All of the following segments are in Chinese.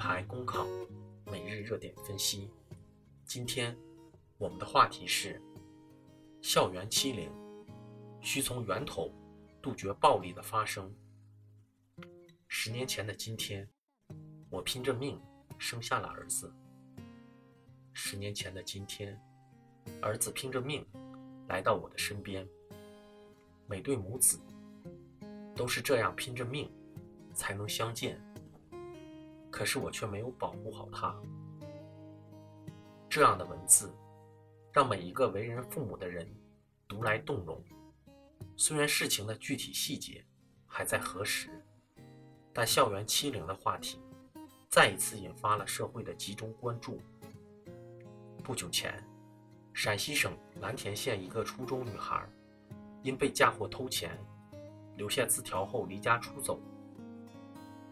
牌公考每日热点分析。今天我们的话题是：校园欺凌，需从源头杜绝暴力的发生。十年前的今天，我拼着命生下了儿子。十年前的今天，儿子拼着命来到我的身边。每对母子都是这样拼着命才能相见，可是我却没有保护好他。这样的文字，让每一个为人父母的人读来动容。虽然事情的具体细节还在核实，但校园欺凌的话题再一次引发了社会的集中关注。不久前，陕西省蓝田县一个初中女孩。因被嫁祸偷钱，留下字条后离家出走。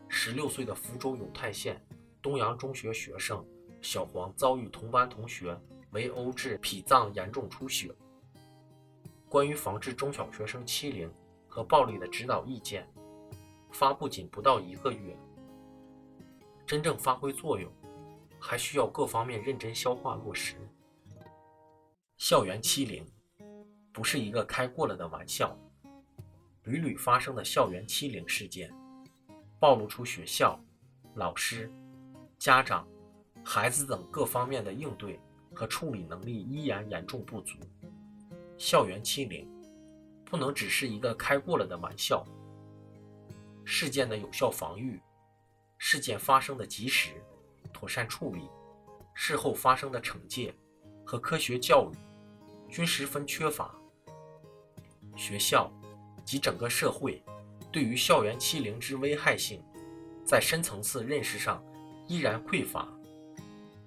十六岁的福州永泰县东阳中学学生小黄遭遇同班同学围殴致脾脏严重出血。关于防治中小学生欺凌和暴力的指导意见发布仅不到一个月，真正发挥作用，还需要各方面认真消化落实。校园欺凌。不是一个开过了的玩笑，屡屡发生的校园欺凌事件，暴露出学校、老师、家长、孩子等各方面的应对和处理能力依然严重不足。校园欺凌不能只是一个开过了的玩笑，事件的有效防御、事件发生的及时、妥善处理、事后发生的惩戒和科学教育均十分缺乏。学校及整个社会对于校园欺凌之危害性，在深层次认识上依然匮乏。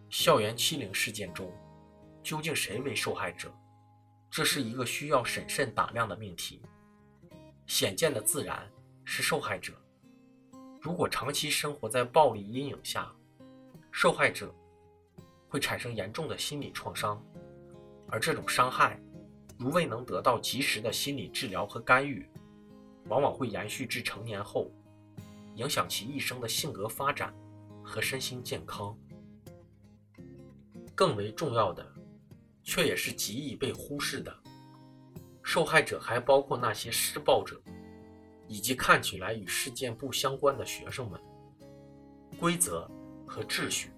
校园欺凌事件中，究竟谁为受害者？这是一个需要审慎打量的命题。显见的自然是受害者。如果长期生活在暴力阴影下，受害者会产生严重的心理创伤，而这种伤害。如未能得到及时的心理治疗和干预，往往会延续至成年后，影响其一生的性格发展和身心健康。更为重要的，却也是极易被忽视的，受害者还包括那些施暴者，以及看起来与事件不相关的学生们。规则和秩序，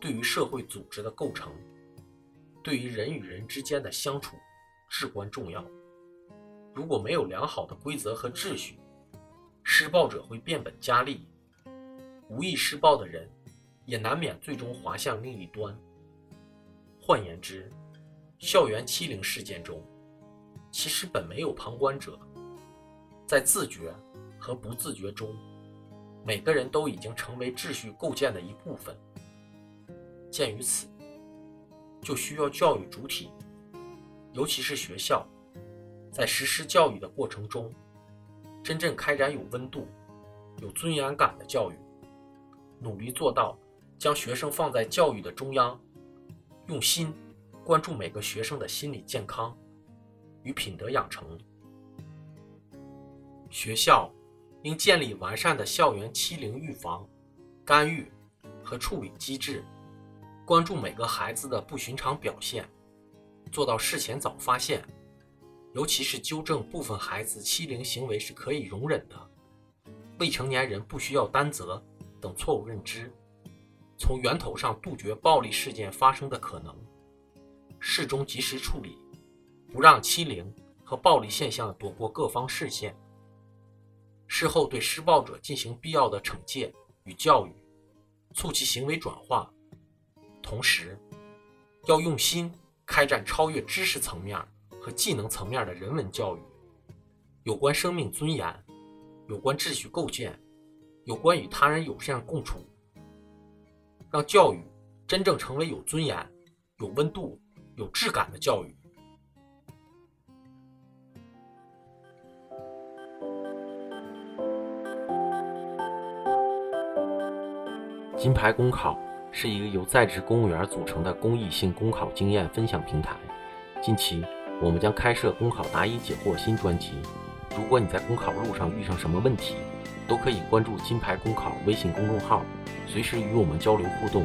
对于社会组织的构成，对于人与人之间的相处。至关重要。如果没有良好的规则和秩序，施暴者会变本加厉，无意施暴的人也难免最终滑向另一端。换言之，校园欺凌事件中，其实本没有旁观者，在自觉和不自觉中，每个人都已经成为秩序构建的一部分。鉴于此，就需要教育主体。尤其是学校，在实施教育的过程中，真正开展有温度、有尊严感的教育，努力做到将学生放在教育的中央，用心关注每个学生的心理健康与品德养成。学校应建立完善的校园欺凌预防、干预和处理机制，关注每个孩子的不寻常表现。做到事前早发现，尤其是纠正部分孩子欺凌行为是可以容忍的，未成年人不需要担责等错误认知，从源头上杜绝暴力事件发生的可能，事中及时处理，不让欺凌和暴力现象躲过各方视线，事后对施暴者进行必要的惩戒与教育，促其行为转化，同时要用心。开展超越知识层面和技能层面的人文教育，有关生命尊严，有关秩序构建，有关与他人友善共处，让教育真正成为有尊严、有温度、有质感的教育。金牌公考。是一个由在职公务员组成的公益性公考经验分享平台。近期，我们将开设公考答疑解惑新专辑。如果你在公考路上遇上什么问题，都可以关注“金牌公考”微信公众号，随时与我们交流互动。